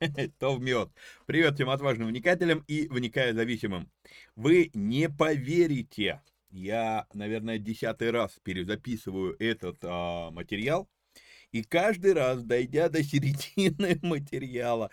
То в мед. Привет всем отважным вникателям и вникая зависимым. Вы не поверите, я, наверное, десятый раз перезаписываю этот а, материал, и каждый раз, дойдя до середины материала,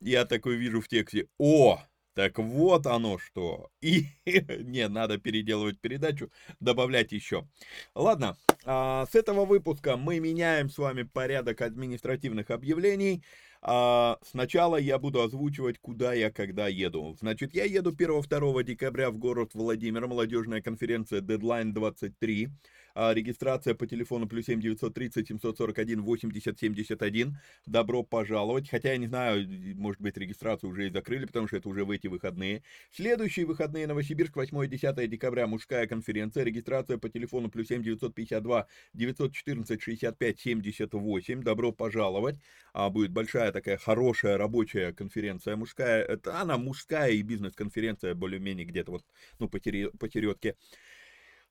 я такой вижу в тексте, о, так вот оно что. И не, надо переделывать передачу, добавлять еще. Ладно, а, с этого выпуска мы меняем с вами порядок административных объявлений. А, сначала я буду озвучивать, куда я когда еду. Значит, я еду 1-2 декабря в город Владимир, молодежная конференция Deadline 23. А, регистрация по телефону плюс 7 930 741 80 71. Добро пожаловать. Хотя я не знаю, может быть, регистрацию уже и закрыли, потому что это уже в эти выходные. Следующие выходные Новосибирск, 8 10 декабря, мужская конференция. Регистрация по телефону плюс 7 952 914 65 78. Добро пожаловать. А, будет большая такая хорошая рабочая конференция мужская. Это она мужская и бизнес-конференция более-менее где-то вот, ну, по, по середке.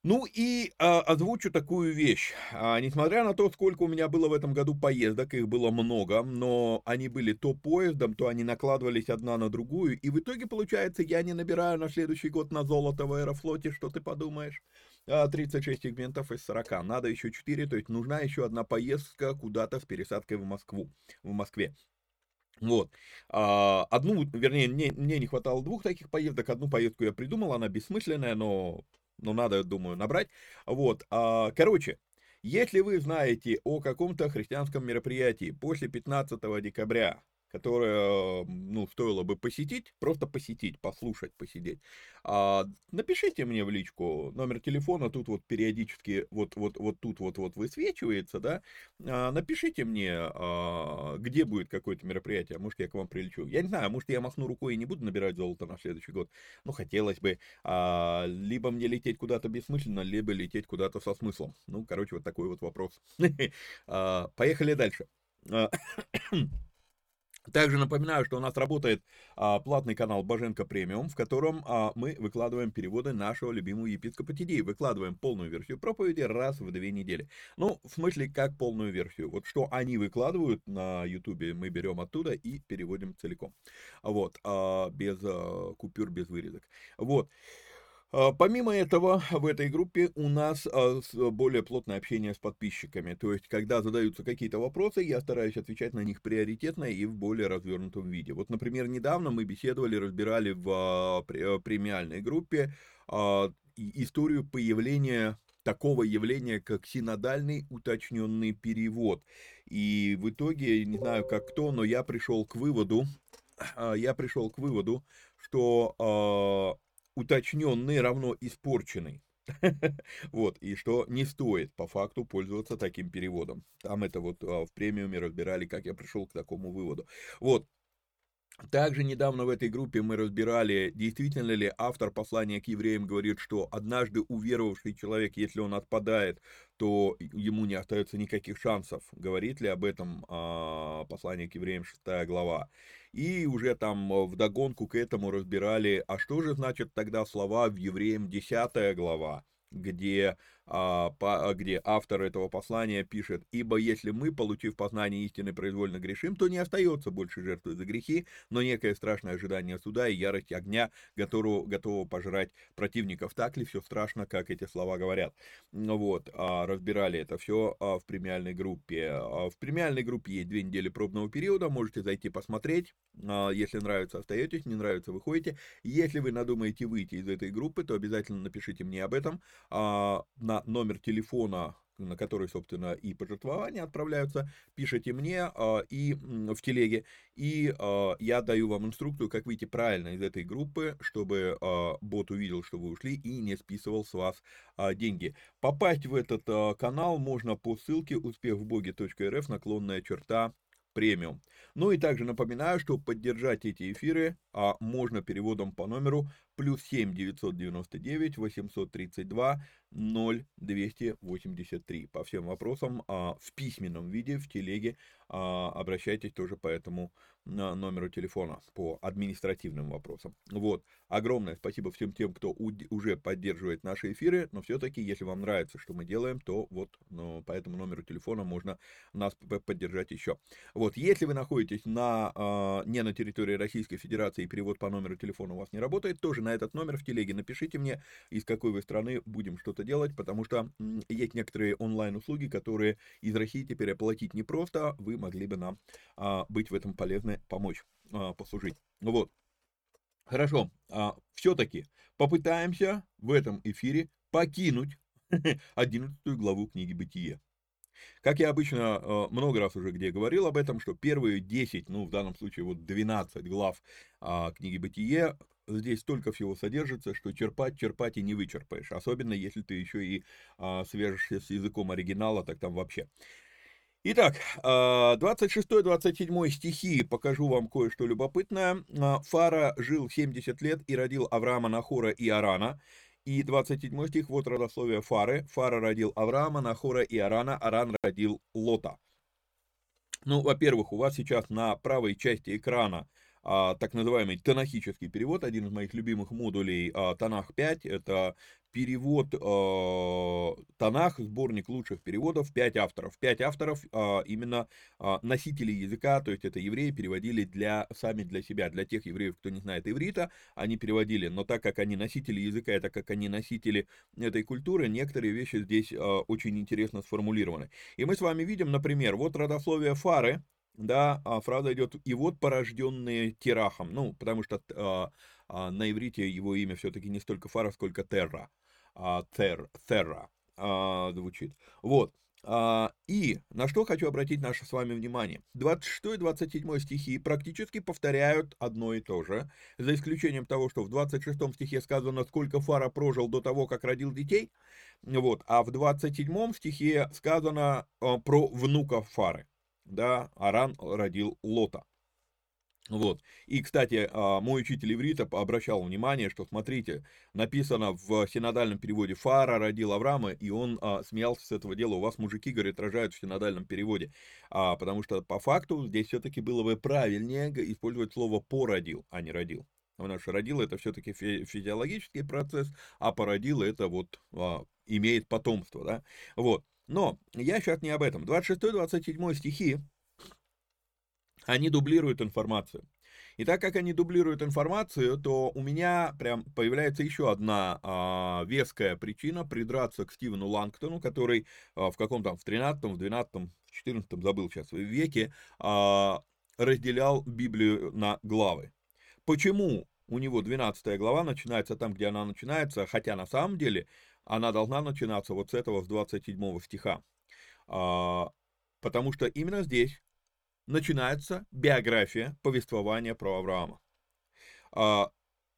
Ну и а, озвучу такую вещь. А, несмотря на то, сколько у меня было в этом году поездок, их было много, но они были то поездом, то они накладывались одна на другую, и в итоге, получается, я не набираю на следующий год на золото в Аэрофлоте, что ты подумаешь? 36 а, сегментов из 40, надо еще 4, то есть нужна еще одна поездка куда-то с пересадкой в Москву, в Москве. Вот. А, одну, вернее, мне, мне не хватало двух таких поездок. Одну поездку я придумал, она бессмысленная, но ну, надо, думаю, набрать. Вот, а, короче, если вы знаете о каком-то христианском мероприятии после 15 декабря, которое, ну, стоило бы посетить, просто посетить, послушать, посидеть. А, напишите мне в личку номер телефона, тут вот периодически вот, вот, вот тут вот, вот высвечивается, да, а, напишите мне, а, где будет какое-то мероприятие, может, я к вам прилечу. Я не знаю, может, я махну рукой и не буду набирать золото на следующий год, ну, хотелось бы, а, либо мне лететь куда-то бессмысленно, либо лететь куда-то со смыслом. Ну, короче, вот такой вот вопрос. А, поехали дальше. Также напоминаю, что у нас работает а, платный канал Боженко Премиум, в котором а, мы выкладываем переводы нашего любимого епископа Тидеи. Выкладываем полную версию проповеди раз в две недели. Ну, в смысле, как полную версию. Вот что они выкладывают на Ютубе, мы берем оттуда и переводим целиком. Вот, а, без а, купюр, без вырезок. Вот. А, помимо этого, в этой группе у нас а, более плотное общение с подписчиками. То есть, когда задаются какие-то вопросы, я стараюсь отвечать на них приоритетно и в более развернутом виде. Вот, например, недавно мы беседовали, разбирали в а, премиальной группе историю появления такого явления, как синодальный уточненный перевод. И в итоге, не знаю как кто, но я пришел к выводу, я пришел к выводу, что уточненный равно испорченный. Вот, и что не стоит по факту пользоваться таким переводом. Там это вот а, в премиуме разбирали, как я пришел к такому выводу. Вот, также недавно в этой группе мы разбирали, действительно ли автор послания к евреям говорит, что однажды уверовавший человек, если он отпадает, то ему не остается никаких шансов. Говорит ли об этом а, послание к евреям 6 глава. И уже там в догонку к этому разбирали, а что же значит тогда слова в евреям 10 глава где, по, а, где автор этого послания пишет, «Ибо если мы, получив познание истины, произвольно грешим, то не остается больше жертвы за грехи, но некое страшное ожидание суда и ярость огня, готового, готового пожрать противников». Так ли все страшно, как эти слова говорят? Ну вот, а, разбирали это все а, в премиальной группе. А, в премиальной группе есть две недели пробного периода, можете зайти посмотреть. Если нравится, остаетесь, не нравится, выходите. Если вы надумаете выйти из этой группы, то обязательно напишите мне об этом а, на номер телефона, на который, собственно, и пожертвования отправляются, пишите мне а, и в телеге, и а, я даю вам инструкцию, как выйти правильно из этой группы, чтобы а, бот увидел, что вы ушли и не списывал с вас а, деньги. Попасть в этот а, канал можно по ссылке успехвбоге.рф наклонная черта премиум. Ну и также напоминаю, что поддержать эти эфиры а, можно переводом по номеру плюс 7 999 832 0283. По всем вопросам а, в письменном виде в телеге а, обращайтесь тоже по этому номеру телефона по административным вопросам. Вот. Огромное спасибо всем тем, кто уже поддерживает наши эфиры, но все-таки, если вам нравится, что мы делаем, то вот ну, по этому номеру телефона можно нас поддержать еще. Вот. Если вы находитесь на, а, не на территории Российской Федерации и перевод по номеру телефона у вас не работает, тоже на этот номер в телеге напишите мне, из какой вы страны будем что-то делать, потому что есть некоторые онлайн-услуги, которые из России теперь оплатить непросто, вы могли бы нам а, быть в этом полезны, помочь, а, послужить. Вот. Хорошо, а, все-таки попытаемся в этом эфире покинуть 11 главу книги «Бытие». Как я обычно а, много раз уже где говорил об этом, что первые 10, ну в данном случае вот 12 глав книги «Бытие» здесь столько всего содержится, что черпать, черпать и не вычерпаешь. Особенно, если ты еще и а, свяжешься с языком оригинала, так там вообще. Итак, 26-27 а, стихи покажу вам кое-что любопытное. А, Фара жил 70 лет и родил Авраама, Нахора и Арана. И 27 стих, вот родословие Фары. Фара родил Авраама, Нахора и Арана, Аран родил Лота. Ну, во-первых, у вас сейчас на правой части экрана а, так называемый танахический перевод, один из моих любимых модулей а, Танах 5, это перевод э, Танах, сборник лучших переводов, 5 авторов. 5 авторов э, именно э, носители языка, то есть это евреи переводили для, сами для себя, для тех евреев, кто не знает иврита, они переводили, но так как они носители языка, и так как они носители этой культуры, некоторые вещи здесь э, очень интересно сформулированы. И мы с вами видим, например, вот родословие Фары, да, а фраза идет «и вот порожденные Терахом», ну, потому что а, а, на иврите его имя все-таки не столько Фара, сколько Терра, а, Тер, Терра а, звучит. Вот, А, и на что хочу обратить наше с вами внимание. 26 и 27 стихи практически повторяют одно и то же, за исключением того, что в 26 стихе сказано, сколько Фара прожил до того, как родил детей, вот, а в 27 стихе сказано а, про внука Фары, да, Аран родил Лота. Вот. И, кстати, а, мой учитель иврита обращал внимание, что, смотрите, написано в синодальном переводе «Фара родил Авраама», и он а, смеялся с этого дела. У вас мужики, говорит, рожают в синодальном переводе. А, потому что по факту здесь все-таки было бы правильнее использовать слово «породил», а не «родил». Потому что родил это все-таки физиологический процесс, а породил это вот а, имеет потомство, да. Вот. Но я сейчас не об этом. 26-27 стихи они дублируют информацию. И так как они дублируют информацию, то у меня прям появляется еще одна а, веская причина придраться к Стивену Лангтону, который а, в каком там, в 13 в 12 в 14 забыл сейчас, веке а, разделял Библию на главы. Почему у него 12 глава начинается там, где она начинается, хотя на самом деле она должна начинаться вот с этого, с 27 стиха. А, потому что именно здесь начинается биография повествования про Авраама.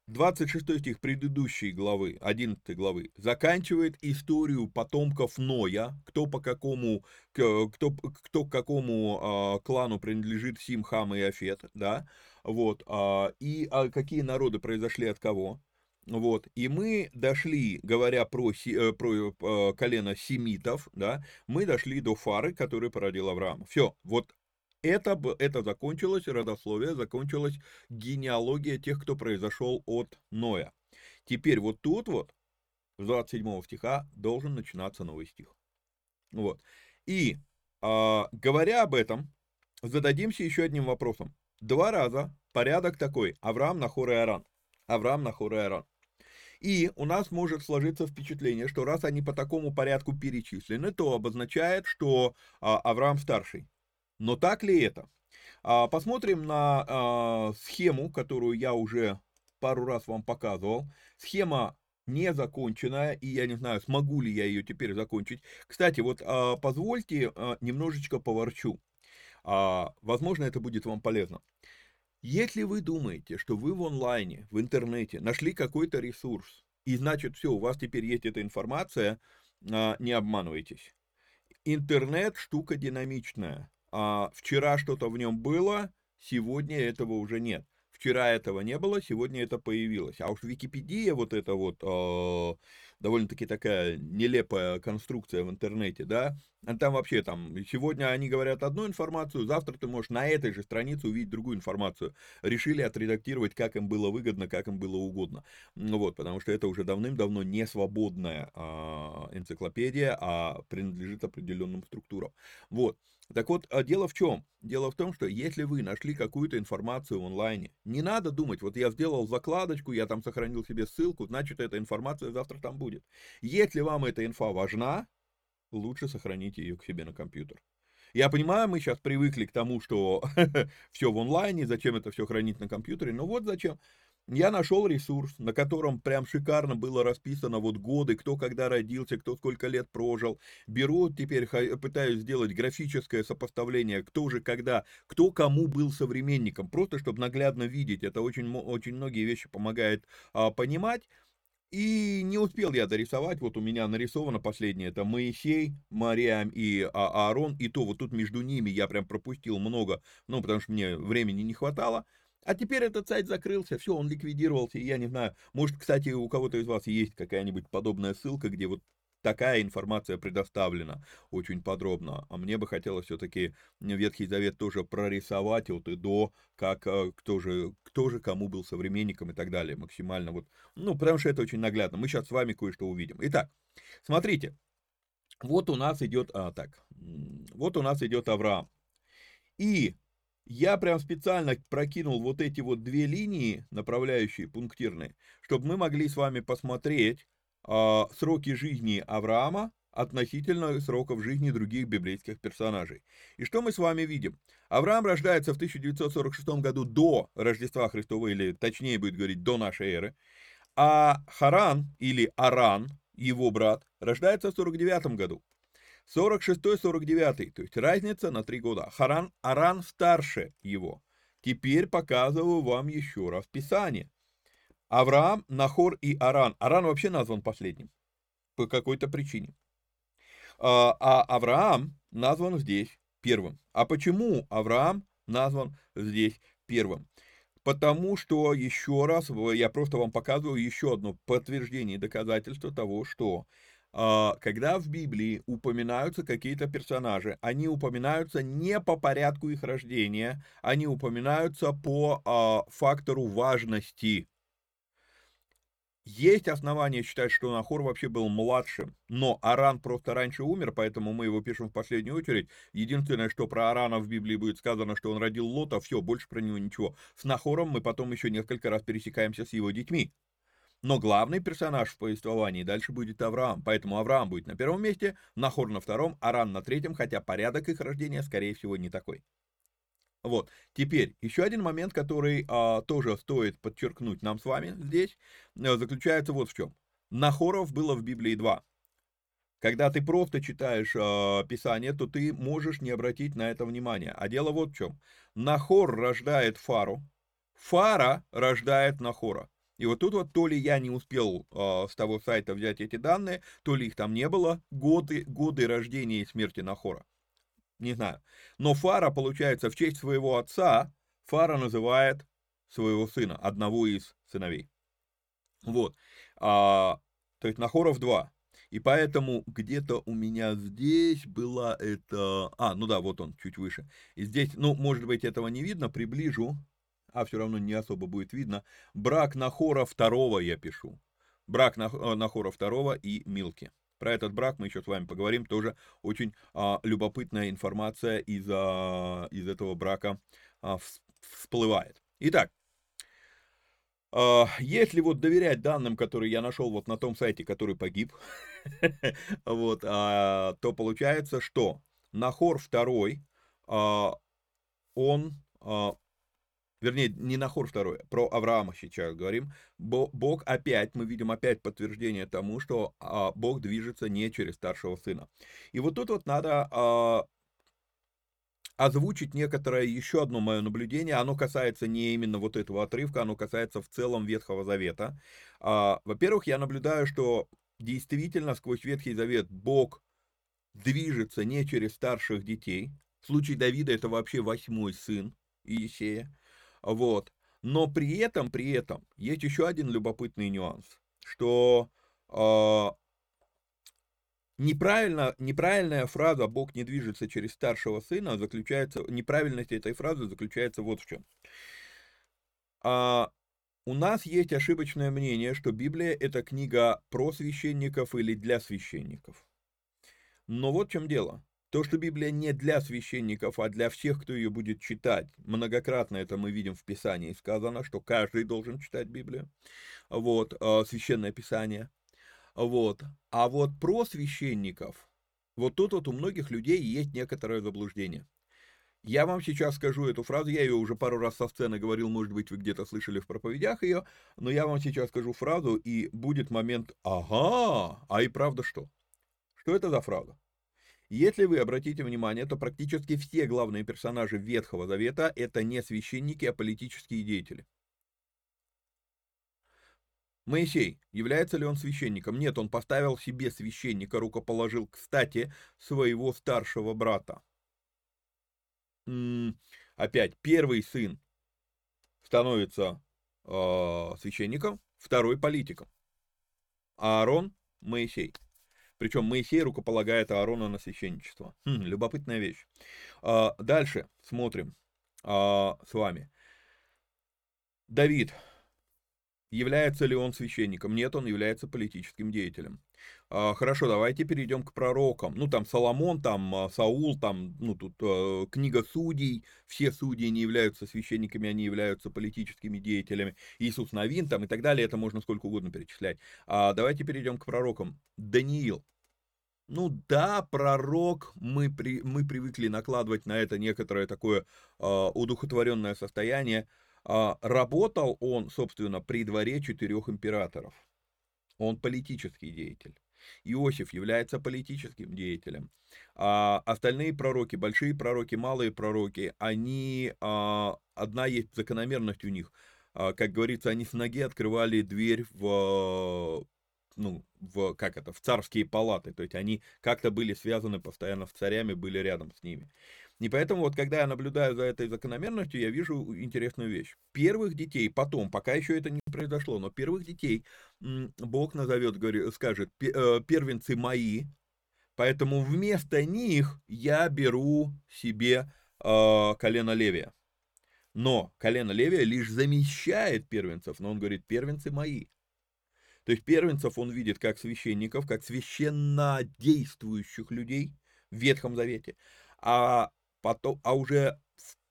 26 а, стих предыдущей главы, 11 главы, заканчивает историю потомков Ноя, кто по какому, кто, кто к какому а, клану принадлежит Сим, Хам и Афет, да, вот, а, и а, какие народы произошли от кого, вот, и мы дошли, говоря про, э, про э, колено семитов, да, мы дошли до Фары, который породил Авраама. Все, вот это, это закончилось, родословие, закончилась генеалогия тех, кто произошел от Ноя. Теперь вот тут вот, с 27 стиха, должен начинаться новый стих. Вот. И, а, говоря об этом, зададимся еще одним вопросом. Два раза порядок такой. Авраам, Нахор и Аран. Авраам, Нахор и Аран. И у нас может сложиться впечатление, что раз они по такому порядку перечислены, то обозначает, что а, Авраам старший. Но так ли это? А, посмотрим на а, схему, которую я уже пару раз вам показывал. Схема не законченная, и я не знаю, смогу ли я ее теперь закончить. Кстати, вот позвольте немножечко поворчу. Возможно, это будет вам полезно. Если вы думаете, что вы в онлайне, в интернете нашли какой-то ресурс, и значит все, у вас теперь есть эта информация, не обманывайтесь. Интернет штука динамичная а, вчера что-то в нем было, сегодня этого уже нет. Вчера этого не было, сегодня это появилось. А уж Википедия вот это вот э, довольно-таки такая нелепая конструкция в интернете, да, а там вообще там, сегодня они говорят одну информацию, завтра ты можешь на этой же странице увидеть другую информацию. Решили отредактировать, как им было выгодно, как им было угодно. Ну вот, потому что это уже давным-давно не свободная э, энциклопедия, а принадлежит определенным структурам. Вот. Так вот, а дело в чем? Дело в том, что если вы нашли какую-то информацию в онлайне, не надо думать, вот я сделал закладочку, я там сохранил себе ссылку, значит, эта информация завтра там будет. Если вам эта инфа важна, лучше сохраните ее к себе на компьютер. Я понимаю, мы сейчас привыкли к тому, что все в онлайне, зачем это все хранить на компьютере, но вот зачем. Я нашел ресурс, на котором прям шикарно было расписано вот годы, кто когда родился, кто сколько лет прожил. Беру теперь, пытаюсь сделать графическое сопоставление, кто же когда, кто кому был современником, просто чтобы наглядно видеть. Это очень, очень многие вещи помогает а, понимать. И не успел я дорисовать, вот у меня нарисовано последнее, это Моисей, Мариам и а, Аарон, и то вот тут между ними я прям пропустил много, ну, потому что мне времени не хватало. А теперь этот сайт закрылся, все, он ликвидировался, я не знаю, может, кстати, у кого-то из вас есть какая-нибудь подобная ссылка, где вот такая информация предоставлена очень подробно. А мне бы хотелось все-таки Ветхий Завет тоже прорисовать от и до, как э, кто же, кто же кому был современником и так далее, максимально вот, ну, потому что это очень наглядно. Мы сейчас с вами кое-что увидим. Итак, смотрите, вот у нас идет, а, так, вот у нас идет Авраам. И я прям специально прокинул вот эти вот две линии, направляющие, пунктирные, чтобы мы могли с вами посмотреть э, сроки жизни Авраама относительно сроков жизни других библейских персонажей. И что мы с вами видим? Авраам рождается в 1946 году до Рождества Христова, или точнее будет говорить, до нашей эры, а Харан или Аран, его брат, рождается в 49 году. 46-49, то есть разница на три года. Харан, Аран старше его. Теперь показываю вам еще раз Писание. Авраам, Нахор и Аран. Аран вообще назван последним по какой-то причине. А, а Авраам назван здесь первым. А почему Авраам назван здесь первым? Потому что, еще раз, я просто вам показываю еще одно подтверждение и доказательство того, что когда в Библии упоминаются какие-то персонажи, они упоминаются не по порядку их рождения, они упоминаются по а, фактору важности есть основания считать, что Нахор вообще был младшим, но Аран просто раньше умер, поэтому мы его пишем в последнюю очередь. Единственное, что про Арана в Библии будет сказано, что он родил Лота, все, больше про него ничего. С Нахором мы потом еще несколько раз пересекаемся с его детьми. Но главный персонаж в повествовании дальше будет Авраам, поэтому Авраам будет на первом месте, Нахор на втором, Аран на третьем, хотя порядок их рождения, скорее всего, не такой. Вот. Теперь, еще один момент, который а, тоже стоит подчеркнуть нам с вами здесь, а, заключается вот в чем. Нахоров было в Библии два. Когда ты просто читаешь э, Писание, то ты можешь не обратить на это внимание. А дело вот в чем. Нахор рождает Фару, Фара рождает Нахора. И вот тут вот то ли я не успел э, с того сайта взять эти данные, то ли их там не было, годы, годы рождения и смерти Нахора не знаю. Но Фара, получается, в честь своего отца, Фара называет своего сына, одного из сыновей. Вот. А, то есть Нахоров два. И поэтому где-то у меня здесь была это... А, ну да, вот он, чуть выше. И здесь, ну, может быть, этого не видно, приближу, а все равно не особо будет видно. Брак Нахора второго я пишу. Брак э, Нахора второго и Милки. Про этот брак мы еще с вами поговорим. Тоже очень а, любопытная информация из, а, из этого брака а, всплывает. Итак, а, если вот доверять данным, которые я нашел вот на том сайте, который погиб, вот, а, то получается, что Нахор второй, а, он вернее, не Нахор второй, про Авраама сейчас говорим, Бог опять, мы видим опять подтверждение тому, что а, Бог движется не через старшего сына. И вот тут вот надо а, озвучить некоторое еще одно мое наблюдение. Оно касается не именно вот этого отрывка, оно касается в целом Ветхого Завета. А, во-первых, я наблюдаю, что действительно сквозь Ветхий Завет Бог движется не через старших детей. В случае Давида это вообще восьмой сын Иисея. Вот. Но при этом, при этом, есть еще один любопытный нюанс, что э, неправильно, неправильная фраза «Бог не движется через старшего сына» заключается, неправильность этой фразы заключается вот в чем. А, у нас есть ошибочное мнение, что Библия – это книга про священников или для священников. Но вот в чем дело. То, что Библия не для священников, а для всех, кто ее будет читать, многократно это мы видим в Писании. Сказано, что каждый должен читать Библию, вот, э, священное Писание, вот. А вот про священников, вот тут вот у многих людей есть некоторое заблуждение. Я вам сейчас скажу эту фразу, я ее уже пару раз со сцены говорил, может быть, вы где-то слышали в проповедях ее, но я вам сейчас скажу фразу, и будет момент «Ага, а и правда что?» Что это за фраза? Если вы обратите внимание, то практически все главные персонажи Ветхого Завета – это не священники, а политические деятели. Моисей, является ли он священником? Нет, он поставил себе священника, рукоположил, кстати, своего старшего брата. Опять, первый сын становится э, священником, второй политиком. А Аарон – Моисей. Причем Моисей рукополагает Аарона на священничество. Хм, любопытная вещь. А, дальше смотрим а, с вами. Давид. Является ли он священником? Нет, он является политическим деятелем. А, хорошо, давайте перейдем к пророкам. Ну, там Соломон, там а, Саул, там, ну, тут а, книга судей. Все судьи не являются священниками, они являются политическими деятелями. Иисус Новин, там и так далее, это можно сколько угодно перечислять. А, давайте перейдем к пророкам. Даниил. Ну да, пророк, мы, при, мы привыкли накладывать на это некоторое такое э, удухотворенное состояние. Э, работал он, собственно, при дворе четырех императоров. Он политический деятель. Иосиф является политическим деятелем. А остальные пророки, большие пророки, малые пророки, они, а, одна есть закономерность у них. А, как говорится, они с ноги открывали дверь в ну, в, как это, в царские палаты, то есть они как-то были связаны постоянно с царями, были рядом с ними. И поэтому вот когда я наблюдаю за этой закономерностью, я вижу интересную вещь. Первых детей, потом, пока еще это не произошло, но первых детей Бог назовет, говорит, скажет, э, первенцы мои, поэтому вместо них я беру себе э, колено Левия. Но колено Левия лишь замещает первенцев, но он говорит, первенцы мои. То есть первенцев он видит как священников, как священно действующих людей в Ветхом Завете, а, потом, а уже,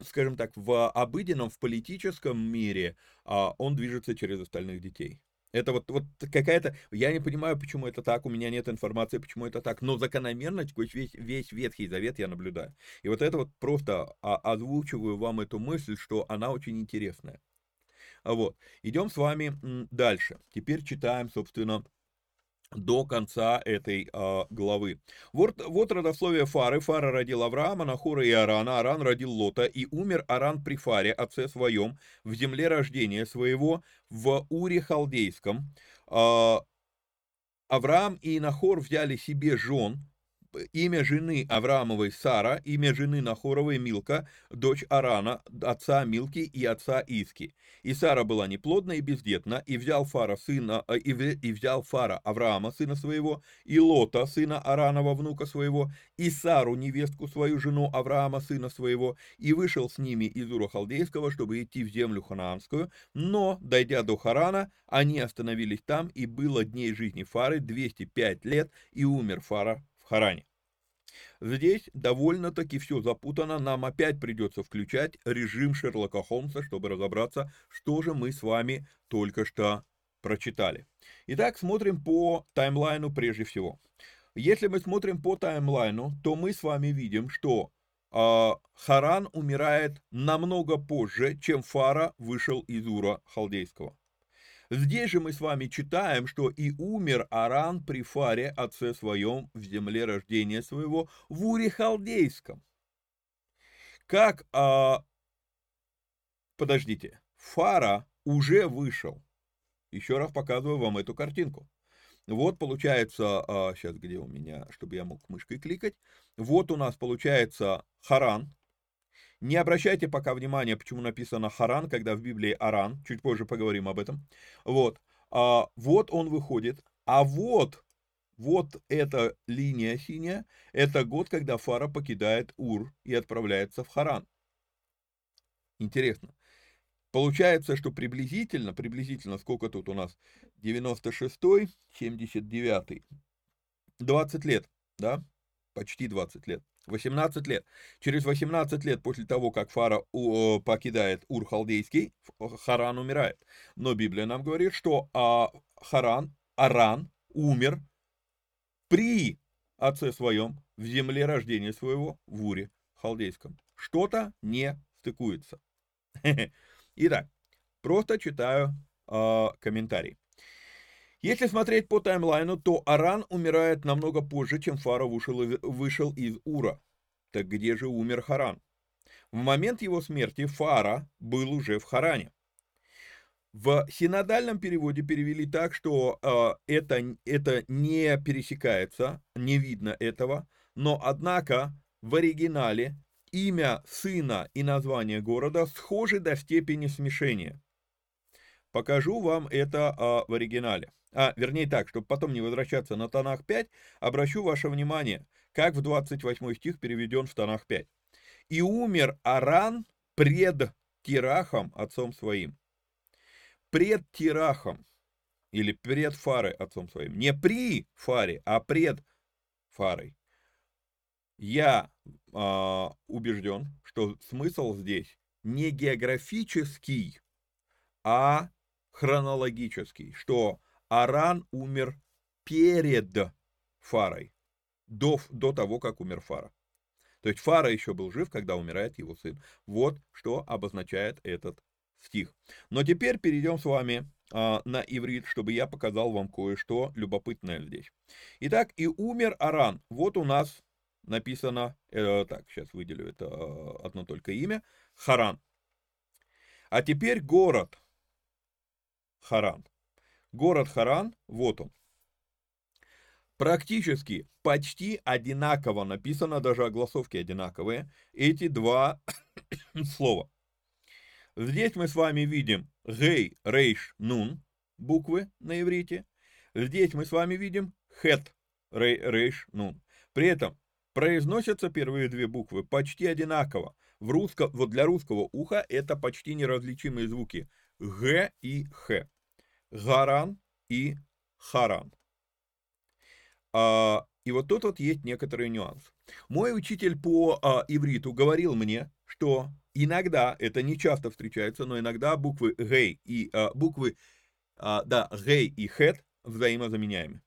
скажем так, в обыденном, в политическом мире а, он движется через остальных детей. Это вот, вот какая-то... Я не понимаю, почему это так, у меня нет информации, почему это так, но закономерность, весь, весь Ветхий Завет я наблюдаю. И вот это вот просто озвучиваю вам эту мысль, что она очень интересная. Вот. Идем с вами дальше. Теперь читаем, собственно, до конца этой э, главы. Вот, вот родословие Фары. Фара родил Авраама, Нахора и Арана. Аран родил Лота. И умер Аран при Фаре, отце своем, в земле рождения своего, в Уре Халдейском. Э, Авраам и Нахор взяли себе жен, имя жены Авраамовой Сара, имя жены Нахоровой Милка, дочь Арана, отца Милки и отца Иски. И Сара была неплодна и бездетна, и взял Фара сына, э, и, и взял Фара Авраама, сына своего, и Лота, сына Аранова, внука своего, и Сару, невестку свою, жену Авраама, сына своего, и вышел с ними из Ура Халдейского, чтобы идти в землю ханаанскую, но, дойдя до Харана, они остановились там, и было дней жизни Фары 205 лет, и умер Фара в Харане. Здесь довольно-таки все запутано, нам опять придется включать режим Шерлока Холмса, чтобы разобраться, что же мы с вами только что прочитали. Итак, смотрим по таймлайну прежде всего. Если мы смотрим по таймлайну, то мы с вами видим, что э, Харан умирает намного позже, чем Фара вышел из Ура Халдейского. Здесь же мы с вами читаем, что и умер Аран при Фаре, отце своем, в земле рождения своего, в Уре Халдейском. Как, а, подождите, Фара уже вышел. Еще раз показываю вам эту картинку. Вот получается, а, сейчас где у меня, чтобы я мог мышкой кликать. Вот у нас получается Харан, не обращайте пока внимания, почему написано Харан, когда в Библии Аран. Чуть позже поговорим об этом. Вот. А, вот он выходит. А вот, вот эта линия синяя, это год, когда Фара покидает Ур и отправляется в Харан. Интересно. Получается, что приблизительно, приблизительно, сколько тут у нас? 96-й, 79-й. 20 лет, да? Почти 20 лет. 18 лет. Через 18 лет после того, как Фара покидает Ур-Халдейский, Харан умирает. Но Библия нам говорит, что а, Харан, Аран умер при отце своем в земле рождения своего в Уре Халдейском. Что-то не стыкуется. Итак, просто читаю э, комментарий. Если смотреть по таймлайну, то Аран умирает намного позже, чем Фара вышел, вышел из Ура. Так где же умер Харан? В момент его смерти Фара был уже в Харане. В синодальном переводе перевели так, что э, это, это не пересекается, не видно этого, но однако в оригинале имя сына и название города схожи до степени смешения. Покажу вам это э, в оригинале. А, вернее так, чтобы потом не возвращаться на тонах 5, обращу ваше внимание, как в 28 стих переведен в тонах 5. «И умер Аран пред Тирахом, отцом своим». Пред Тирахом, или пред Фарой, отцом своим. Не при Фаре, а пред Фарой. Я э, убежден, что смысл здесь не географический, а хронологический, что Аран умер перед Фарой, до, до того, как умер Фара. То есть Фара еще был жив, когда умирает его сын. Вот что обозначает этот стих. Но теперь перейдем с вами а, на иврит, чтобы я показал вам кое-что любопытное здесь. Итак, и умер Аран. Вот у нас написано, э, так, сейчас выделю это э, одно только имя, Харан. А теперь город Харан. Город Харан, вот он. Практически почти одинаково написано, даже огласовки одинаковые, эти два слова. Здесь мы с вами видим гей, рейш, нун, буквы на иврите. Здесь мы с вами видим хет, рей, рейш, нун. При этом произносятся первые две буквы почти одинаково. В русско, вот для русского уха это почти неразличимые звуки. Г и Х. Гаран и Харан. А, и вот тут вот есть некоторый нюанс. Мой учитель по а, ивриту говорил мне, что иногда, это не часто встречается, но иногда буквы гей и а, буквы, а, да, гей и хет взаимозаменяемы.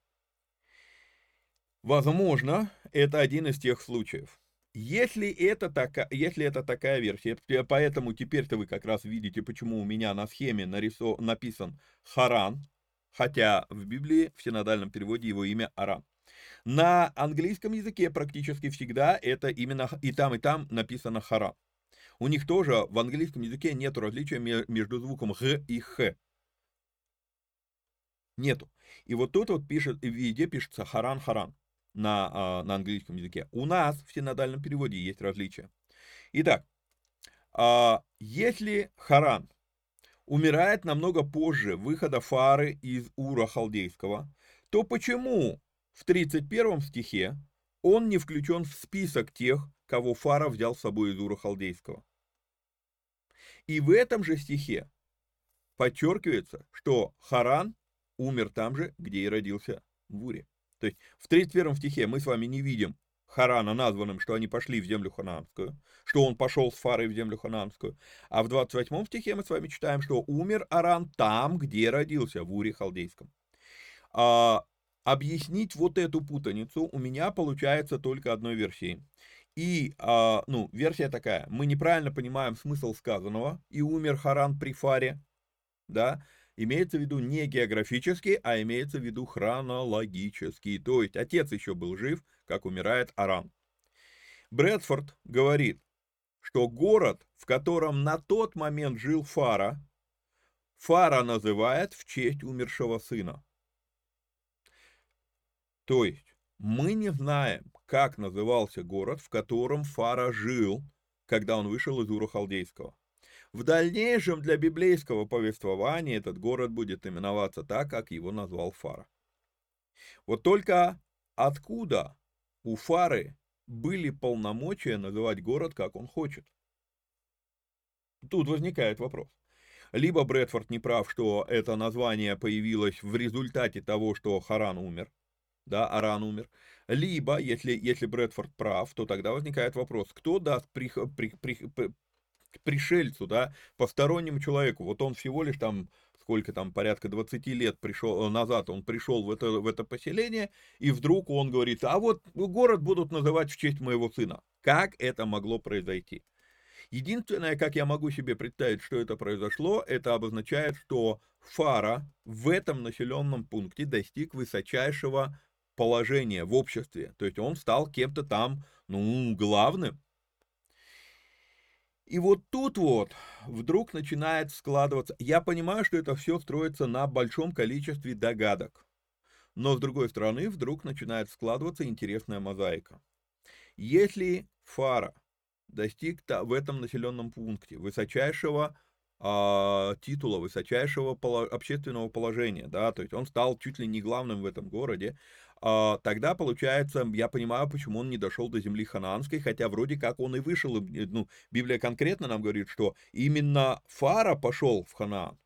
Возможно, это один из тех случаев. Если это, така, если это такая версия, поэтому теперь-то вы как раз видите, почему у меня на схеме нарисов, написан Харан, хотя в Библии в синодальном переводе его имя Арам. На английском языке практически всегда это именно и там, и там написано Харан. У них тоже в английском языке нет различия между звуком г и х. Нету. И вот тут вот пишет, везде пишется харан-харан на, а, на английском языке. У нас в синодальном переводе есть различия. Итак, а, если харан умирает намного позже выхода фары из Ура Халдейского, то почему в 31 стихе он не включен в список тех, кого Фара взял с собой из Ура Халдейского? И в этом же стихе подчеркивается, что Харан умер там же, где и родился в Уре. То есть в 31 стихе мы с вами не видим Харана названным, что они пошли в землю ханаанскую, что он пошел с Фарой в землю ханаанскую. А в 28 стихе мы с вами читаем, что умер Аран там, где родился, в Уре Халдейском. А, объяснить вот эту путаницу у меня получается только одной версией. И, а, ну, версия такая, мы неправильно понимаем смысл сказанного, и умер Харан при Фаре, да, имеется в виду не географически, а имеется в виду хронологически, то есть отец еще был жив, как умирает Аран. Брэдфорд говорит, что город, в котором на тот момент жил Фара, Фара называет в честь умершего сына. То есть мы не знаем, как назывался город, в котором Фара жил, когда он вышел из Ура Халдейского. В дальнейшем для библейского повествования этот город будет именоваться так, как его назвал Фара. Вот только откуда у Фары были полномочия называть город, как он хочет? Тут возникает вопрос. Либо Брэдфорд не прав, что это название появилось в результате того, что Харан умер, да, Аран умер. Либо, если, если Брэдфорд прав, то тогда возникает вопрос, кто даст при, при, при, при, пришельцу, да, постороннему человеку, вот он всего лишь там, сколько там, порядка 20 лет пришел, э, назад он пришел в это, в это поселение, и вдруг он говорит, а вот город будут называть в честь моего сына. Как это могло произойти? Единственное, как я могу себе представить, что это произошло, это обозначает, что Фара в этом населенном пункте достиг высочайшего положение в обществе. То есть он стал кем-то там, ну, главным. И вот тут вот вдруг начинает складываться... Я понимаю, что это все строится на большом количестве догадок. Но с другой стороны, вдруг начинает складываться интересная мозаика. Если Фара достиг в этом населенном пункте высочайшего а, титула, высочайшего поло, общественного положения, да, то есть он стал чуть ли не главным в этом городе, тогда, получается, я понимаю, почему он не дошел до земли ханаанской, хотя вроде как он и вышел, ну, Библия конкретно нам говорит, что именно Фара пошел в Ханаан,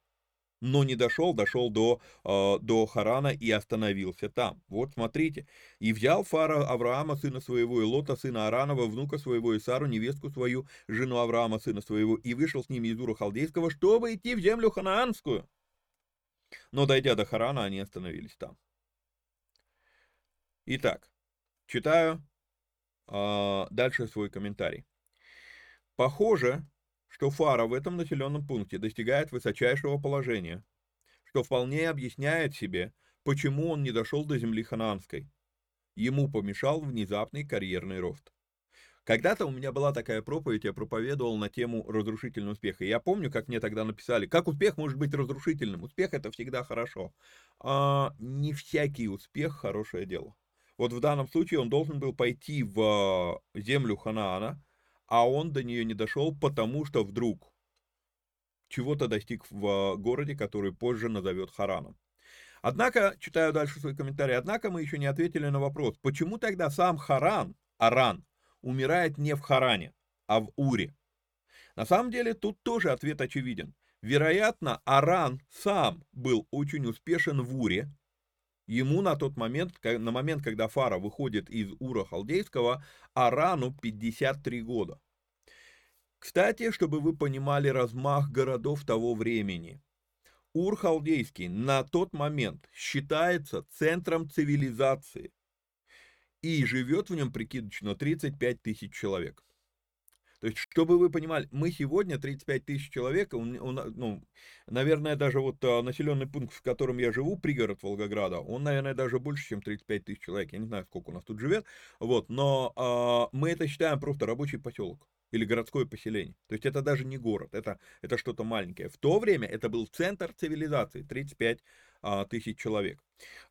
но не дошел, дошел до, э, до Харана и остановился там. Вот смотрите. «И взял Фара Авраама, сына своего, и Лота, сына Аранова, внука своего, и Сару, невестку свою, жену Авраама, сына своего, и вышел с ними из Ура Халдейского, чтобы идти в землю ханаанскую». Но, дойдя до Харана, они остановились там. Итак, читаю э, дальше свой комментарий. Похоже, что Фара в этом населенном пункте достигает высочайшего положения, что вполне объясняет себе, почему он не дошел до земли ханаанской. Ему помешал внезапный карьерный рост. Когда-то у меня была такая проповедь, я проповедовал на тему разрушительного успеха. я помню, как мне тогда написали, как успех может быть разрушительным. Успех это всегда хорошо. А не всякий успех хорошее дело. Вот в данном случае он должен был пойти в землю Ханаана, а он до нее не дошел, потому что вдруг чего-то достиг в городе, который позже назовет Хараном. Однако, читаю дальше свой комментарий, однако мы еще не ответили на вопрос, почему тогда сам Харан, Аран, умирает не в Харане, а в Уре? На самом деле тут тоже ответ очевиден. Вероятно, Аран сам был очень успешен в Уре. Ему на тот момент, на момент, когда Фара выходит из Ура Халдейского, Арану 53 года. Кстати, чтобы вы понимали размах городов того времени – Ур-Халдейский на тот момент считается центром цивилизации и живет в нем прикидочно 35 тысяч человек. То есть, чтобы вы понимали, мы сегодня 35 тысяч человек, он, он, ну, наверное, даже вот а, населенный пункт, в котором я живу, пригород Волгограда, он, наверное, даже больше, чем 35 тысяч человек. Я не знаю, сколько у нас тут живет, вот, но а, мы это считаем просто рабочий поселок или городское поселение. То есть это даже не город, это, это что-то маленькое. В то время это был центр цивилизации, 35 а, тысяч человек.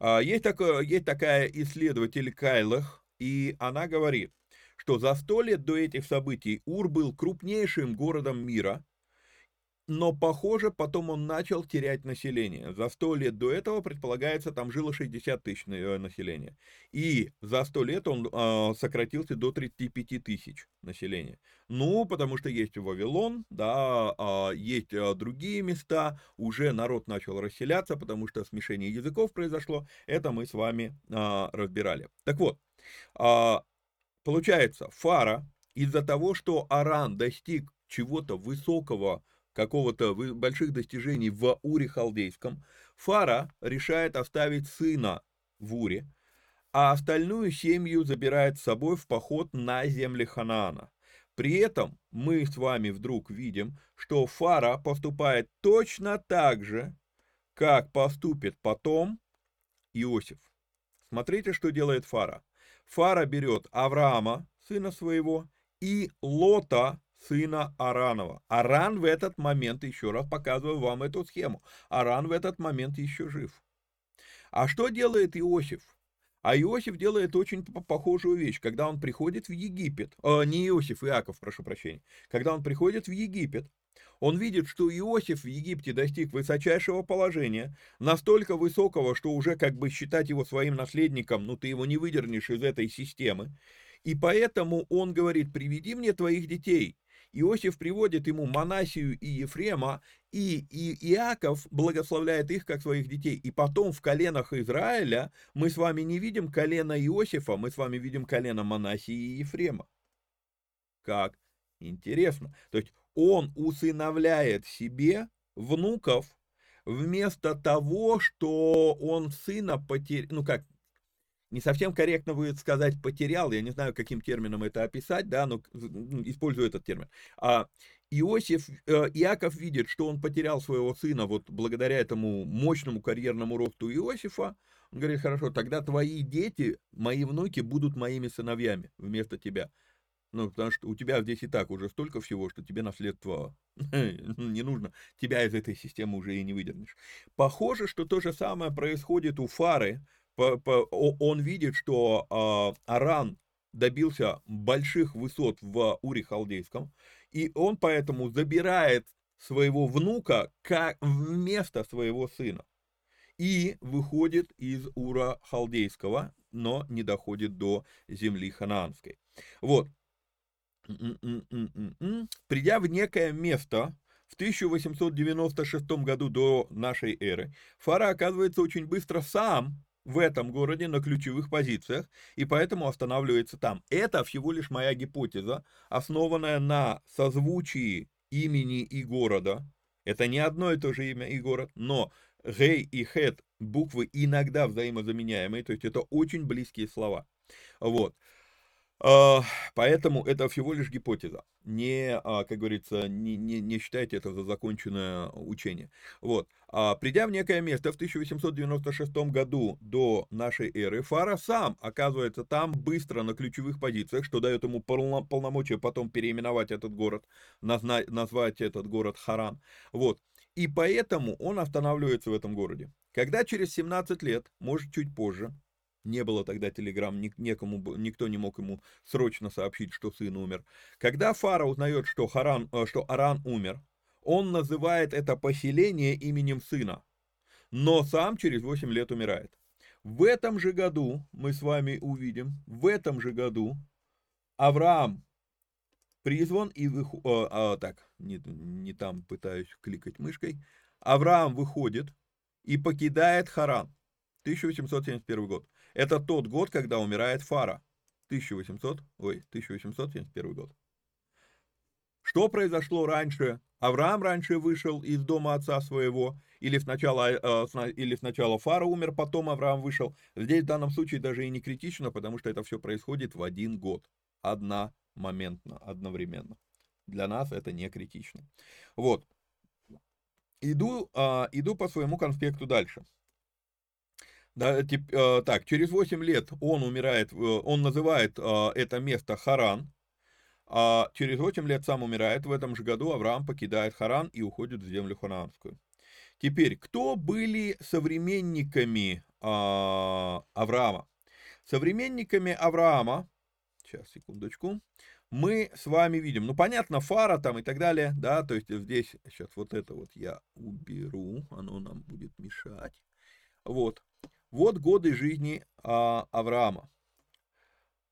А, есть, такое, есть такая исследователь Кайлах, и она говорит, что за сто лет до этих событий Ур был крупнейшим городом мира, но, похоже, потом он начал терять население. За 100 лет до этого, предполагается, там жило 60 тысяч э, населения. И за 100 лет он э, сократился до 35 тысяч населения. Ну, потому что есть Вавилон, да, э, есть э, другие места, уже народ начал расселяться, потому что смешение языков произошло. Это мы с вами э, разбирали. Так вот, получается, Фара из-за того, что Аран достиг чего-то высокого какого-то больших достижений в Уре Халдейском, Фара решает оставить сына в Уре, а остальную семью забирает с собой в поход на земли Ханаана. При этом мы с вами вдруг видим, что Фара поступает точно так же, как поступит потом Иосиф. Смотрите, что делает Фара. Фара берет Авраама, сына своего, и Лота, сына Аранова. Аран в этот момент, еще раз показываю вам эту схему, Аран в этот момент еще жив. А что делает Иосиф? А Иосиф делает очень похожую вещь, когда он приходит в Египет, э, не Иосиф, Иаков, прошу прощения, когда он приходит в Египет, он видит, что Иосиф в Египте достиг высочайшего положения, настолько высокого, что уже как бы считать его своим наследником, ну ты его не выдернешь из этой системы, и поэтому он говорит, приведи мне твоих детей, Иосиф приводит ему Манасию и Ефрема, и, и Иаков благословляет их как своих детей. И потом в коленах Израиля мы с вами не видим колено Иосифа, мы с вами видим колено Манасии и Ефрема. Как? Интересно. То есть он усыновляет себе внуков вместо того, что он сына потерял, ну как, не совсем корректно будет сказать потерял, я не знаю, каким термином это описать, да, но ну, использую этот термин. А Иосиф, э, Иаков видит, что он потерял своего сына вот благодаря этому мощному карьерному росту Иосифа. Он говорит, хорошо, тогда твои дети, мои внуки будут моими сыновьями вместо тебя. Ну, потому что у тебя здесь и так уже столько всего, что тебе наследство не нужно. Тебя из этой системы уже и не выдернешь. Похоже, что то же самое происходит у Фары, он видит, что а, Аран добился больших высот в Уре Халдейском, и он поэтому забирает своего внука вместо своего сына и выходит из Ура Халдейского, но не доходит до земли ханаанской. Вот. Придя в некое место, в 1896 году до нашей эры, Фара оказывается очень быстро сам в этом городе на ключевых позициях, и поэтому останавливается там. Это всего лишь моя гипотеза, основанная на созвучии имени и города. Это не одно и то же имя и город, но гей и хет буквы иногда взаимозаменяемые, то есть это очень близкие слова. Вот. А, Поэтому это всего лишь гипотеза. Не, а, как говорится, не, не, не считайте это за законченное учение. Вот. А, Придя в некое место в 1896 году до нашей эры, Фара сам оказывается там быстро на ключевых позициях, что дает ему полно- полномочия потом переименовать этот город, назвать этот город Харан. Вот. И поэтому он останавливается в этом городе. Когда через 17 лет, может чуть позже, не было тогда телеграмм, некому, никто не мог ему срочно сообщить, что сын умер. Когда Фара узнает, что, Харан, э, что Аран умер, он называет это поселение именем сына, но сам через 8 лет умирает. В этом же году, мы с вами увидим, в этом же году Авраам призван и выху- э, а, так, не, не там пытаюсь кликать мышкой. Авраам выходит и покидает Харан. 1871 год. Это тот год, когда умирает Фара. 1800, ой, 1871 год. Что произошло раньше? Авраам раньше вышел из дома отца своего, или сначала, э, или сначала Фара умер, потом Авраам вышел. Здесь в данном случае даже и не критично, потому что это все происходит в один год, одномоментно, одновременно. Для нас это не критично. Вот. Иду, а, иду по своему конспекту дальше. Да, тип- э, так, через 8 лет он умирает, э, он называет э, это место Харан, а через 8 лет сам умирает. В этом же году Авраам покидает Харан и уходит в землю ханаанскую. Теперь, кто были современниками а, Авраама? Современниками Авраама, сейчас, секундочку, мы с вами видим, ну, понятно, фара там и так далее, да, то есть здесь, сейчас вот это вот я уберу, оно нам будет мешать. Вот, вот годы жизни а, Авраама.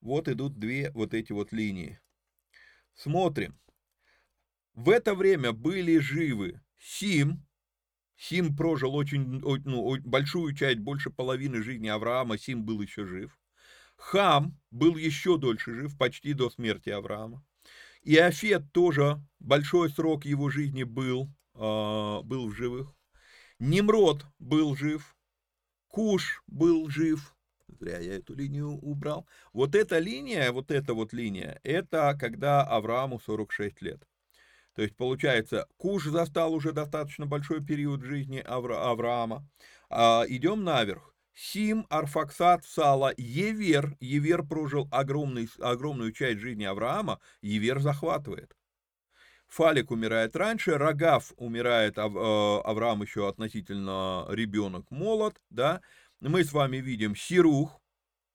Вот идут две вот эти вот линии. Смотрим. В это время были живы Сим. Сим прожил очень, ну, большую часть, больше половины жизни Авраама. Сим был еще жив. Хам был еще дольше жив, почти до смерти Авраама. Иофет тоже большой срок его жизни был, а, был в живых. Немрод был жив. Куш был жив. Зря я эту линию убрал. Вот эта линия, вот эта вот линия, это когда Аврааму 46 лет. То есть, получается, Куш застал уже достаточно большой период жизни Авра- Авраама. А, идем наверх. Сим, Арфаксат, Сала, Евер. Евер прожил огромный, огромную часть жизни Авраама. Евер захватывает. Фалик умирает раньше, Рогав умирает, Ав- э, Авраам еще относительно ребенок молод, да. Мы с вами видим Сирух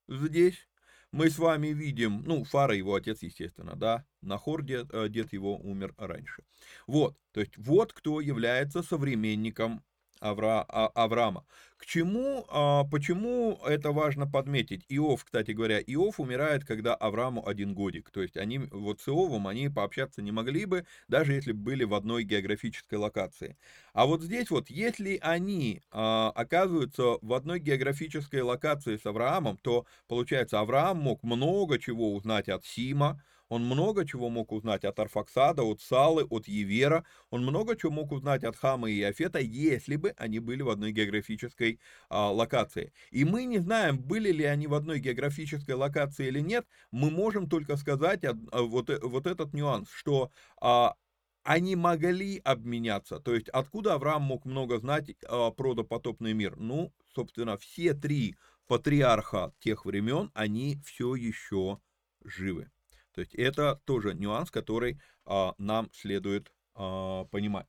здесь, мы с вами видим, ну, Фара его отец, естественно, да, Нахор, дед, э, дед его умер раньше. Вот, то есть вот кто является современником Авра, А- Авраама. К чему, а, почему это важно подметить? Иов, кстати говоря, Иов умирает, когда Аврааму один годик. То есть они, вот с Иовом они пообщаться не могли бы, даже если бы были в одной географической локации. А вот здесь вот, если они а, оказываются в одной географической локации с Авраамом, то, получается, Авраам мог много чего узнать от Сима, он много чего мог узнать от Арфаксада, от Салы, от Евера, он много чего мог узнать от Хама и Иофета, если бы они были в одной географической а, локации. И мы не знаем, были ли они в одной географической локации или нет, мы можем только сказать а, вот, э- вот этот нюанс, что а, они могли обменяться. То есть откуда Авраам мог много знать а, про допотопный мир? Ну, собственно, все три патриарха тех времен, они все еще живы. То есть это тоже нюанс, который а, нам следует а, понимать.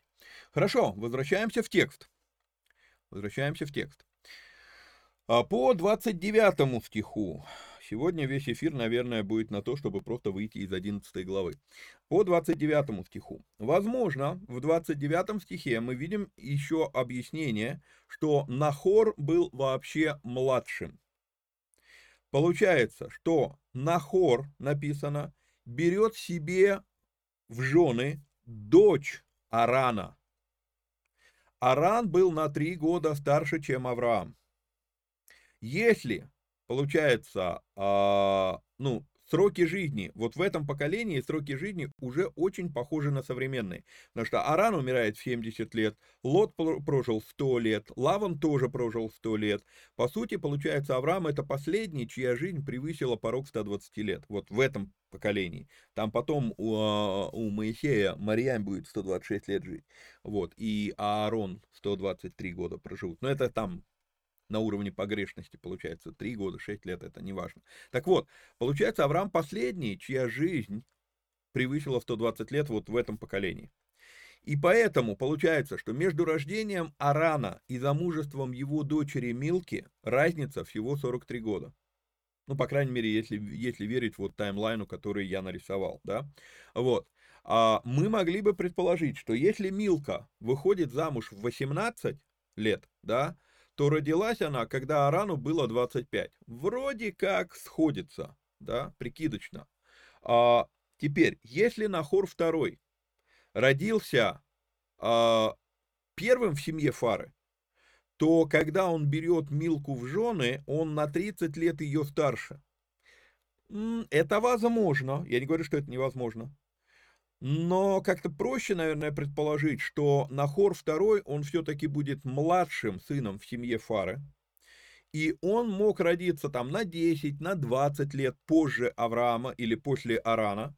Хорошо, возвращаемся в текст. Возвращаемся в текст. А, По 29 стиху. Сегодня весь эфир, наверное, будет на то, чтобы просто выйти из 11 главы. По 29 стиху. Возможно, в 29 стихе мы видим еще объяснение, что Нахор был вообще младшим. Получается, что Нахор, написано, берет себе в жены дочь Арана. Аран был на три года старше, чем Авраам. Если, получается, а, ну, сроки жизни, вот в этом поколении сроки жизни уже очень похожи на современные. Потому что Аран умирает в 70 лет, Лот прожил 100 лет, Лаван тоже прожил 100 лет. По сути, получается, Авраам это последний, чья жизнь превысила порог 120 лет. Вот в этом поколении. Там потом у, а, у Моисея Марьям будет 126 лет жить. Вот. И Аарон 123 года проживут. Но это там на уровне погрешности, получается, 3 года, 6 лет, это не важно. Так вот, получается, Авраам последний, чья жизнь превысила 120 лет вот в этом поколении. И поэтому получается, что между рождением Арана и замужеством его дочери Милки разница всего 43 года. Ну, по крайней мере, если, если верить вот таймлайну, который я нарисовал, да. Вот. А мы могли бы предположить, что если Милка выходит замуж в 18 лет, да, то родилась она, когда Арану было 25. Вроде как сходится, да, прикидочно. А, теперь, если Нахор II родился а, первым в семье Фары, то когда он берет Милку в жены, он на 30 лет ее старше. Это возможно. Я не говорю, что это невозможно. Но как-то проще, наверное, предположить, что Нахор II, он все-таки будет младшим сыном в семье Фары. И он мог родиться там на 10, на 20 лет позже Авраама или после Арана.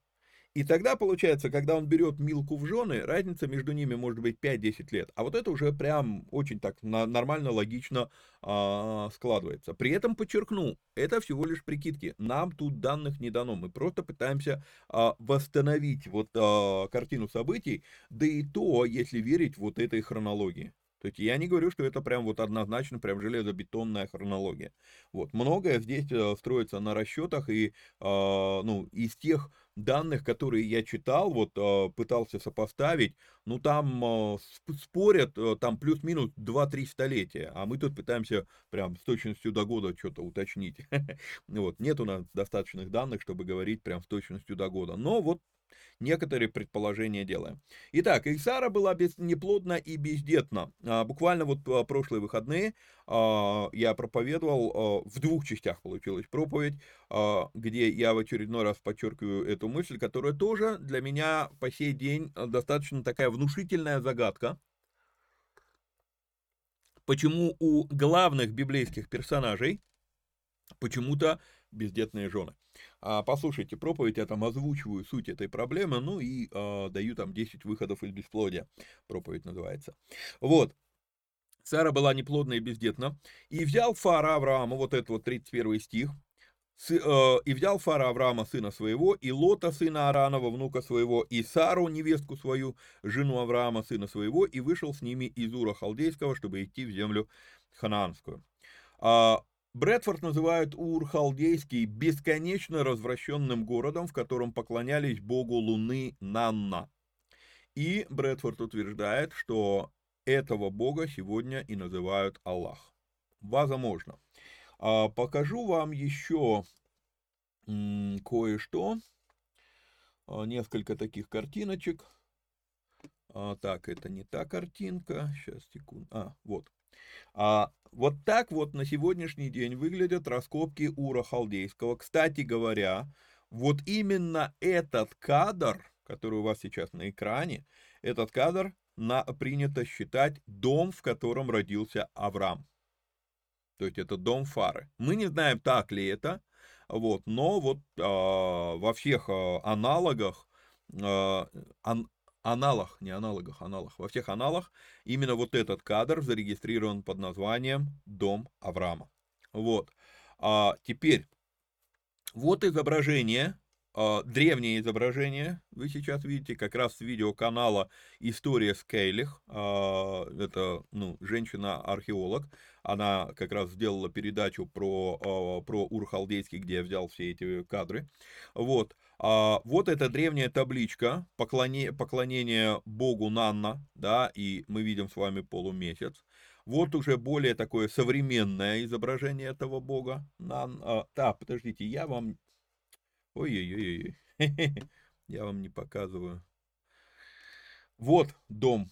И тогда, получается, когда он берет Милку в жены, разница между ними может быть 5-10 лет. А вот это уже прям очень так нормально, логично а, складывается. При этом подчеркну, это всего лишь прикидки. Нам тут данных не дано. Мы просто пытаемся а, восстановить вот а, картину событий, да и то, если верить вот этой хронологии. То есть я не говорю, что это прям вот однозначно прям железобетонная хронология. Вот. Многое здесь э, строится на расчетах и, ну, из тех данных, которые я читал, вот а, пытался сопоставить, ну там а, спорят, э, там плюс-минус 2-3 столетия, а мы тут пытаемся прям с точностью до года что-то уточнить. Вот, нет у нас достаточных данных, чтобы говорить прям с точностью до года. Но вот некоторые предположения делаем. Итак, Исара была без, неплодна и бездетна. Буквально вот а, прошлые выходные а, я проповедовал, а, в двух частях получилась проповедь, где я в очередной раз подчеркиваю эту мысль, которая тоже для меня по сей день достаточно такая внушительная загадка. Почему у главных библейских персонажей почему-то бездетные жены. А, послушайте проповедь, я там озвучиваю суть этой проблемы, ну и а, даю там 10 выходов из бесплодия. Проповедь называется. Вот. Сара была неплодна и бездетна. И взял Фара Авраама, вот это вот 31 стих, с, э, и взял Фара Авраама, сына своего, и Лота, сына Аранова, внука своего, и Сару, невестку свою, жену Авраама, сына своего, и вышел с ними из Ура Халдейского, чтобы идти в землю ханаанскую. А, Брэдфорд называют Ур-Халдейский бесконечно развращенным городом, в котором поклонялись богу Луны Нанна. И Брэдфорд утверждает, что этого бога сегодня и называют Аллах. Возможно. А покажу вам еще кое-что. А, несколько таких картиночек. А, так, это не та картинка. Сейчас, секунду. А, вот. А, вот так вот на сегодняшний день выглядят раскопки Ура Халдейского. Кстати говоря, вот именно этот кадр, который у вас сейчас на экране, этот кадр на, принято считать дом, в котором родился Авраам. То есть это дом Фары. Мы не знаем, так ли это, вот, но вот э, во всех э, аналогах э, ан, аналах, не аналогах, аналах, во всех аналах именно вот этот кадр зарегистрирован под названием «Дом Авраама». Вот. А теперь, вот изображение, а, древнее изображение, вы сейчас видите, как раз с видеоканала «История Скейлих», а, это ну, женщина-археолог, она как раз сделала передачу про, а, про Ур-Халдейский, где я взял все эти кадры. Вот. А, вот эта древняя табличка поклоне, поклонения богу Нанна, да, и мы видим с вами полумесяц. Вот уже более такое современное изображение этого бога. Нан, а, да, подождите, я вам... Ой-ой-ой, я вам не показываю. Вот дом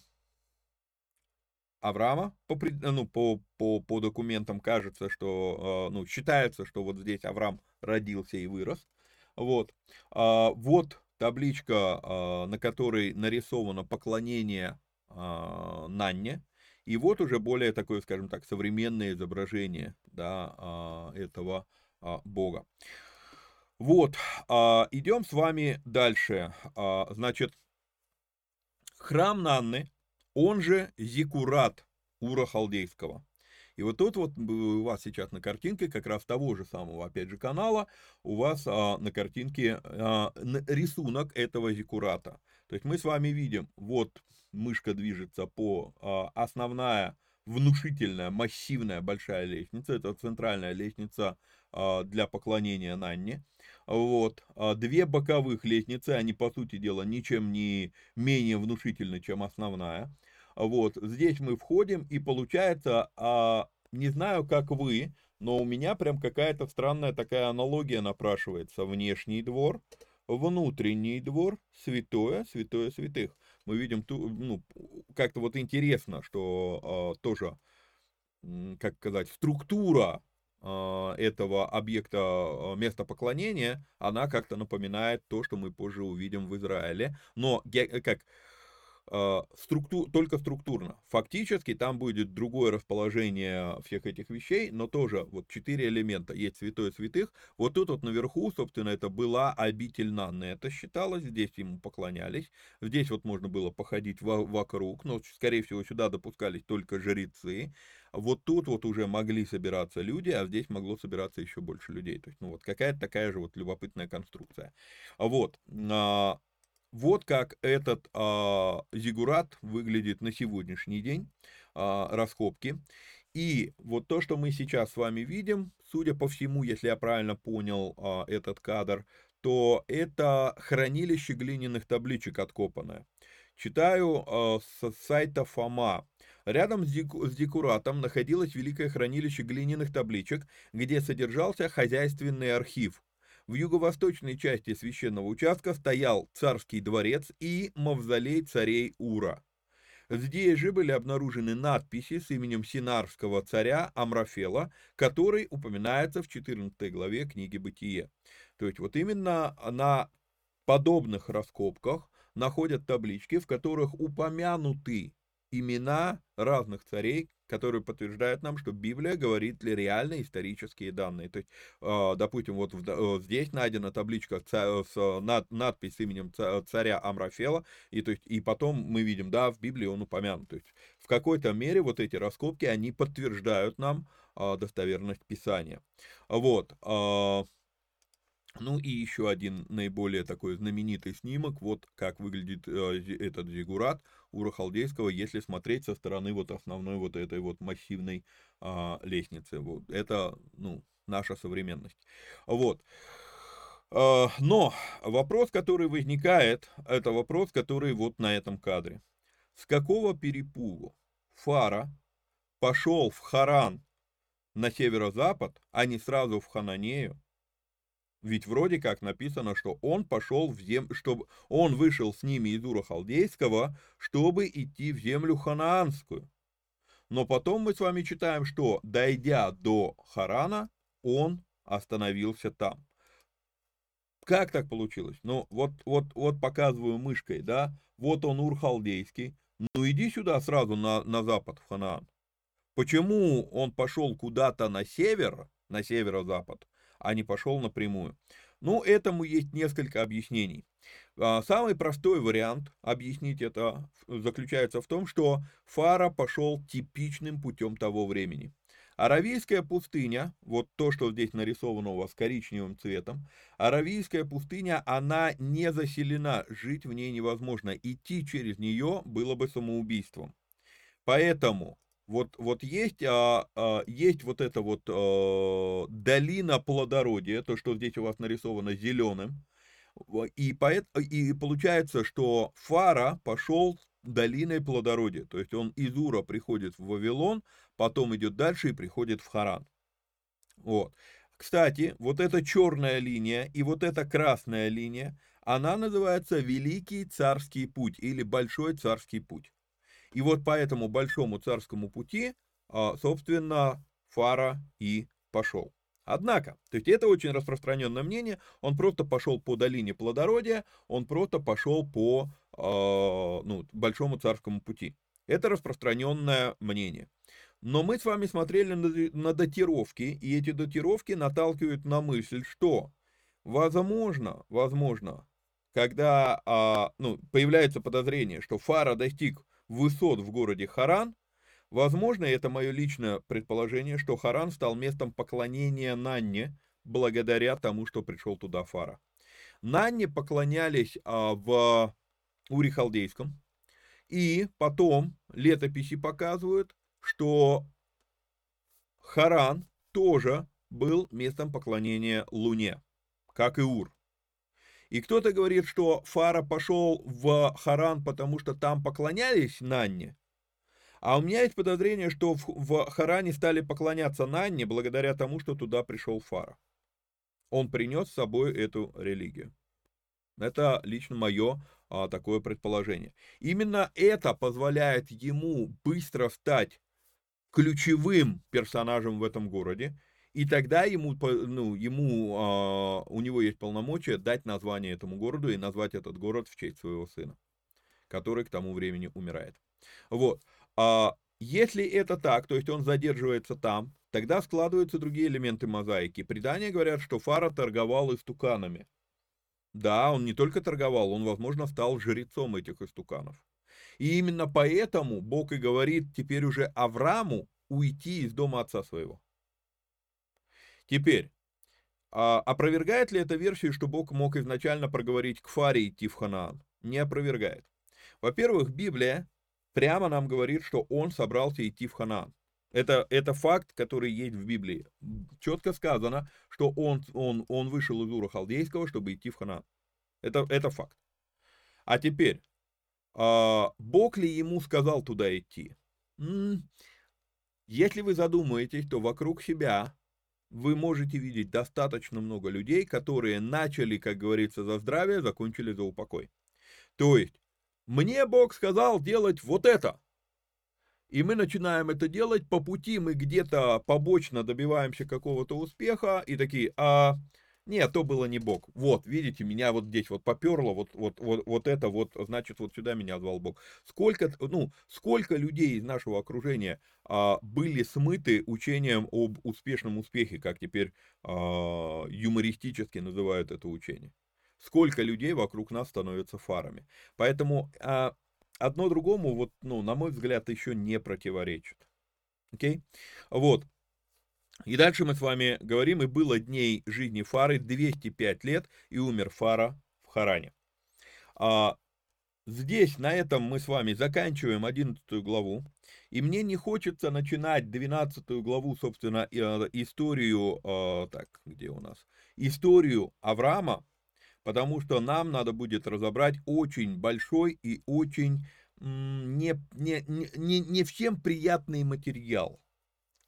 Авраама, по, ну, по, по, по документам кажется, что, а, ну, считается, что вот здесь Авраам родился и вырос. Вот. А, вот табличка, а, на которой нарисовано поклонение а, Нанне. И вот уже более такое, скажем так, современное изображение да, а, этого а, бога. Вот, а, идем с вами дальше. А, значит, храм Нанны, он же Зикурат Ура Халдейского. И вот тут вот у вас сейчас на картинке как раз того же самого, опять же, канала, у вас а, на картинке а, рисунок этого зикурата. То есть мы с вами видим, вот мышка движется по а, основная внушительная, массивная большая лестница. Это центральная лестница а, для поклонения Нанне. Вот. А две боковых лестницы, они, по сути дела, ничем не менее внушительны, чем основная. Вот, здесь мы входим, и получается, а, не знаю, как вы, но у меня прям какая-то странная такая аналогия напрашивается. Внешний двор, внутренний двор, святое, святое святых. Мы видим, ту, ну, как-то вот интересно, что а, тоже, как сказать, структура а, этого объекта а, места поклонения, она как-то напоминает то, что мы позже увидим в Израиле. Но как а, структур, только структурно. Фактически там будет другое расположение всех этих вещей, но тоже вот четыре элемента. Есть святой святых. Вот тут вот наверху, собственно, это была обитель Нанны. Это считалось, здесь ему поклонялись. Здесь вот можно было походить вокруг, но, скорее всего, сюда допускались только жрецы. Вот тут вот уже могли собираться люди, а здесь могло собираться еще больше людей. То есть, ну вот какая-то такая же вот любопытная конструкция. Вот. Вот как этот а, зигурат выглядит на сегодняшний день, а, раскопки. И вот то, что мы сейчас с вами видим, судя по всему, если я правильно понял а, этот кадр, то это хранилище глиняных табличек откопанное. Читаю а, с сайта Фома. Рядом с, дику, с декуратом находилось великое хранилище глиняных табличек, где содержался хозяйственный архив. В юго-восточной части священного участка стоял царский дворец и мавзолей царей Ура. Здесь же были обнаружены надписи с именем синарского царя Амрафела, который упоминается в 14 главе книги «Бытие». То есть вот именно на подобных раскопках находят таблички, в которых упомянуты имена разных царей, которые подтверждают нам, что Библия говорит ли реально исторические данные. То есть, а, допустим, вот э, здесь найдена табличка с надпись с именем царя Амрафела, и, то есть, и потом мы видим, да, в Библии он упомянут. То есть, в какой-то мере вот эти раскопки, они подтверждают нам а, достоверность Писания. Вот. А, ну и еще один наиболее такой знаменитый снимок, вот как выглядит э, этот зигурат Ура Халдейского, если смотреть со стороны вот основной вот этой вот массивной э, лестницы. Вот это, ну, наша современность. Вот. Э, но вопрос, который возникает, это вопрос, который вот на этом кадре. С какого перепугу Фара пошел в Харан на северо-запад, а не сразу в Хананею, ведь вроде как написано, что он пошел в землю, чтобы он вышел с ними из Ура Халдейского, чтобы идти в землю ханаанскую. Но потом мы с вами читаем, что дойдя до Харана, он остановился там. Как так получилось? Ну, вот, вот, вот показываю мышкой, да, вот он Ур-Халдейский, ну иди сюда сразу на, на запад, в Ханаан. Почему он пошел куда-то на север, на северо-запад, а не пошел напрямую. Ну, этому есть несколько объяснений. А, самый простой вариант объяснить это заключается в том, что Фара пошел типичным путем того времени. Аравийская пустыня, вот то, что здесь нарисовано у вас коричневым цветом, Аравийская пустыня, она не заселена, жить в ней невозможно, идти через нее было бы самоубийством. Поэтому вот, вот есть, а, а, есть вот эта вот а, долина плодородия, то, что здесь у вас нарисовано зеленым, и, поэт, и получается, что Фара пошел долиной плодородия, то есть он из Ура приходит в Вавилон, потом идет дальше и приходит в Харан. Вот. Кстати, вот эта черная линия и вот эта красная линия, она называется Великий Царский Путь или Большой Царский Путь. И вот по этому большому царскому пути, а, собственно, Фара и пошел. Однако, то есть это очень распространенное мнение, он просто пошел по долине плодородия, он просто пошел по э, ну, большому царскому пути. Это распространенное мнение. Но мы с вами смотрели на, на датировки, и эти датировки наталкивают на мысль, что возможно, возможно, когда а, ну, появляется подозрение, что Фара достиг высот в городе Харан, Возможно, это мое личное предположение, что Харан стал местом поклонения Нанне, благодаря тому, что пришел туда Фара. Нанне поклонялись а, в Ури-Халдейском, и потом летописи показывают, что Харан тоже был местом поклонения Луне, как и Ур. И кто-то говорит, что Фара пошел в Харан, потому что там поклонялись Нанне, а у меня есть подозрение, что в, в Харане стали поклоняться Нанне благодаря тому, что туда пришел Фара. Он принес с собой эту религию. Это лично мое а, такое предположение. Именно это позволяет ему быстро стать ключевым персонажем в этом городе, и тогда ему, ну, ему, а, у него есть полномочия дать название этому городу и назвать этот город в честь своего сына, который к тому времени умирает. Вот. А если это так, то есть он задерживается там, тогда складываются другие элементы мозаики. Предания говорят, что Фара торговал истуканами. Да, он не только торговал, он, возможно, стал жрецом этих истуканов. И именно поэтому Бог и говорит теперь уже Аврааму уйти из дома отца своего. Теперь, а опровергает ли это версию, что Бог мог изначально проговорить к Фаре идти в Ханаан? Не опровергает. Во-первых, Библия прямо нам говорит, что он собрался идти в Ханаан. Это, это факт, который есть в Библии. Четко сказано, что он, он, он вышел из Ура Халдейского, чтобы идти в Ханаан. Это, это факт. А теперь, а, Бог ли ему сказал туда идти? Если вы задумаетесь, то вокруг себя вы можете видеть достаточно много людей, которые начали, как говорится, за здравие, закончили за упокой. То есть, мне Бог сказал делать вот это. И мы начинаем это делать, по пути мы где-то побочно добиваемся какого-то успеха, и такие, а, нет, то было не Бог. Вот, видите, меня вот здесь вот поперло, вот, вот, вот, вот это вот, значит, вот сюда меня звал Бог. Сколько, ну, сколько людей из нашего окружения а, были смыты учением об успешном успехе, как теперь а, юмористически называют это учение сколько людей вокруг нас становятся фарами. Поэтому а, одно другому, вот, ну, на мой взгляд, еще не противоречит. Окей? Вот. И дальше мы с вами говорим, и было дней жизни Фары 205 лет, и умер Фара в Харане. А, здесь, на этом мы с вами заканчиваем 11 главу. И мне не хочется начинать 12 главу, собственно, э, историю, а, так, где у нас, историю Авраама, потому что нам надо будет разобрать очень большой и очень не, не, не, не всем приятный материал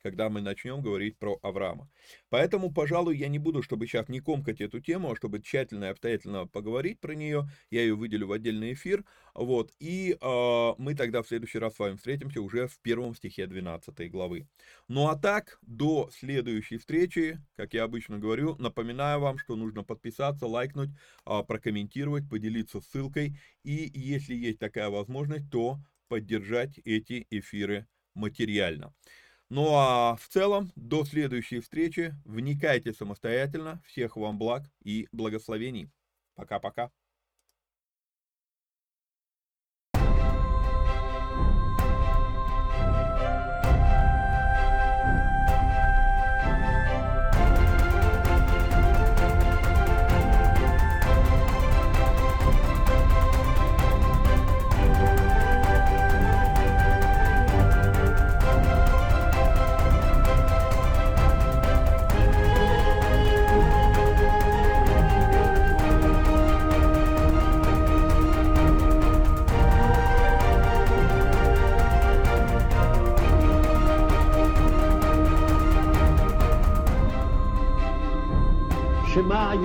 когда мы начнем говорить про Авраама. Поэтому, пожалуй, я не буду, чтобы сейчас не комкать эту тему, а чтобы тщательно и обстоятельно поговорить про нее, я ее выделю в отдельный эфир, вот, и э, мы тогда в следующий раз с вами встретимся уже в первом стихе 12 главы. Ну а так, до следующей встречи, как я обычно говорю, напоминаю вам, что нужно подписаться, лайкнуть, э, прокомментировать, поделиться ссылкой, и если есть такая возможность, то поддержать эти эфиры материально. Ну а в целом, до следующей встречи. Вникайте самостоятельно. Всех вам благ и благословений. Пока-пока.